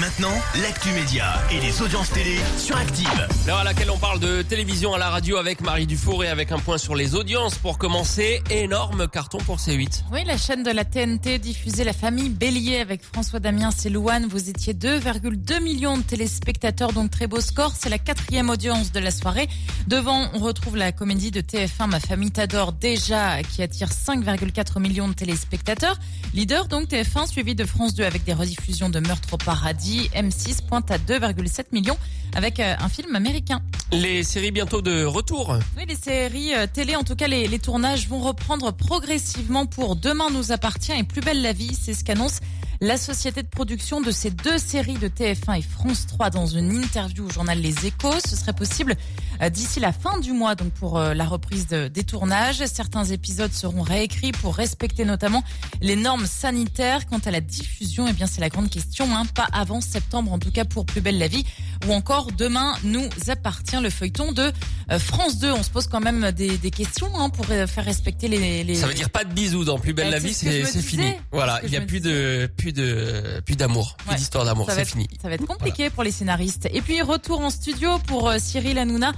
Maintenant, l'actu média et les audiences télé sur Active. L'heure à laquelle on parle de télévision à la radio avec Marie Dufour et avec un point sur les audiences pour commencer. Énorme carton pour C8. Oui, la chaîne de la TNT diffusait La famille Bélier avec François Damien et Louane. Vous étiez 2,2 millions de téléspectateurs, donc très beau score. C'est la quatrième audience de la soirée. Devant, on retrouve la comédie de TF1 Ma famille t'adore déjà qui attire 5,4 millions de téléspectateurs. Leader donc TF1 suivi de France 2 avec des rediffusions de Meurtre au paradis. M6 pointe à 2,7 millions avec euh, un film américain. Les séries bientôt de retour. Oui, les séries euh, télé, en tout cas les, les tournages vont reprendre progressivement pour Demain nous appartient et Plus belle la vie. C'est ce qu'annonce la société de production de ces deux séries de TF1 et France 3 dans une interview au journal Les Échos. Ce serait possible euh, d'ici la fin du mois, donc pour euh, la reprise de, des tournages. Certains épisodes seront réécrits pour respecter notamment les normes sanitaires. Quant à la diffusion, eh bien c'est la grande question. Hein. Pas avant septembre, en tout cas pour Plus belle la vie, ou encore Demain nous appartient le feuilleton de euh, France 2. On se pose quand même des, des questions hein, pour faire respecter les, les, Ça veut dire pas de bisous dans Plus belle Eh, la vie, c'est fini. Voilà, il y a plus de plus de plus d'amour, plus Ouais. d'histoire d'amour, c'est fini. Ça va être compliqué pour les scénaristes. Et puis retour en studio pour euh, Cyril Hanouna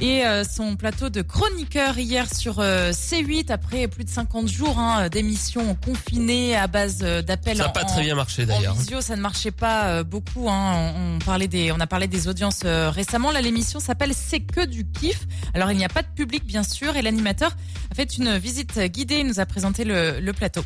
et euh, son plateau de chroniqueur hier sur euh, C8 après plus de 50 jours hein, d'émissions confinées à base euh, d'appels Ça n'a en- pas en- très bien marché en d'ailleurs. visio, ça ne marchait pas beaucoup. Hein. On, on parlait des, on a parlé des audiences récemment. Là, l'émission s'appelle C'est que du kiff. Alors, il n'y a pas de public, bien sûr, et l'animateur a fait une visite guidée. Il nous a présenté le, le plateau.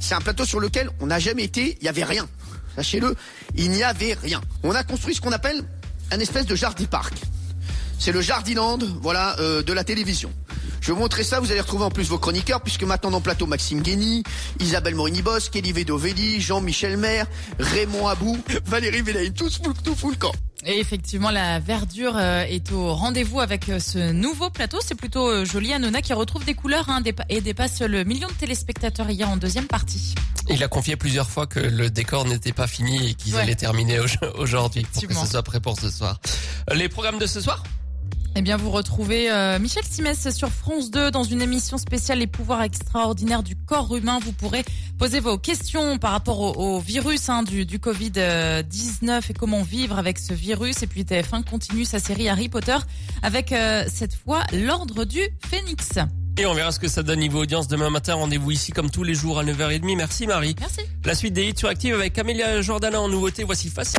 C'est un plateau sur lequel on n'a jamais été, il n'y avait rien. Sachez-le, il n'y avait rien. On a construit ce qu'on appelle un espèce de jardipark. C'est le Jardiland, voilà, euh, de la télévision. Je vais vous montrer ça, vous allez retrouver en plus vos chroniqueurs, puisque maintenant dans le plateau Maxime Guény, Isabelle Morini-Bosque, Kelly Vedovelli, Jean-Michel Maire, Raymond Abou, Valérie Vélaï, tous tout full camp. Et effectivement, la verdure euh, est au rendez-vous avec euh, ce nouveau plateau. C'est plutôt euh, joli. Hanouna qui retrouve des couleurs hein, et dépasse le million de téléspectateurs hier en deuxième partie. Il a confié plusieurs fois que le décor n'était pas fini et qu'ils Ouais. allaient terminer au- aujourd'hui pour que ce soit prêt pour ce soir. Les programmes de ce soir Eh bien, vous retrouvez euh, Michel Simès sur France 2 dans une émission spéciale Les pouvoirs extraordinaires du corps humain. Vous pourrez poser vos questions par rapport au, au virus hein, du, du Covid-19 et comment vivre avec ce virus. Et puis TF1 continue sa série Harry Potter avec euh, cette fois l'ordre du Phénix. Et on verra ce que ça donne niveau audience demain matin. Rendez-vous ici comme tous les jours à 9h30. Merci Marie. Merci. La suite des hits sur Active avec Camélia Jordana en nouveauté. Voici Facile.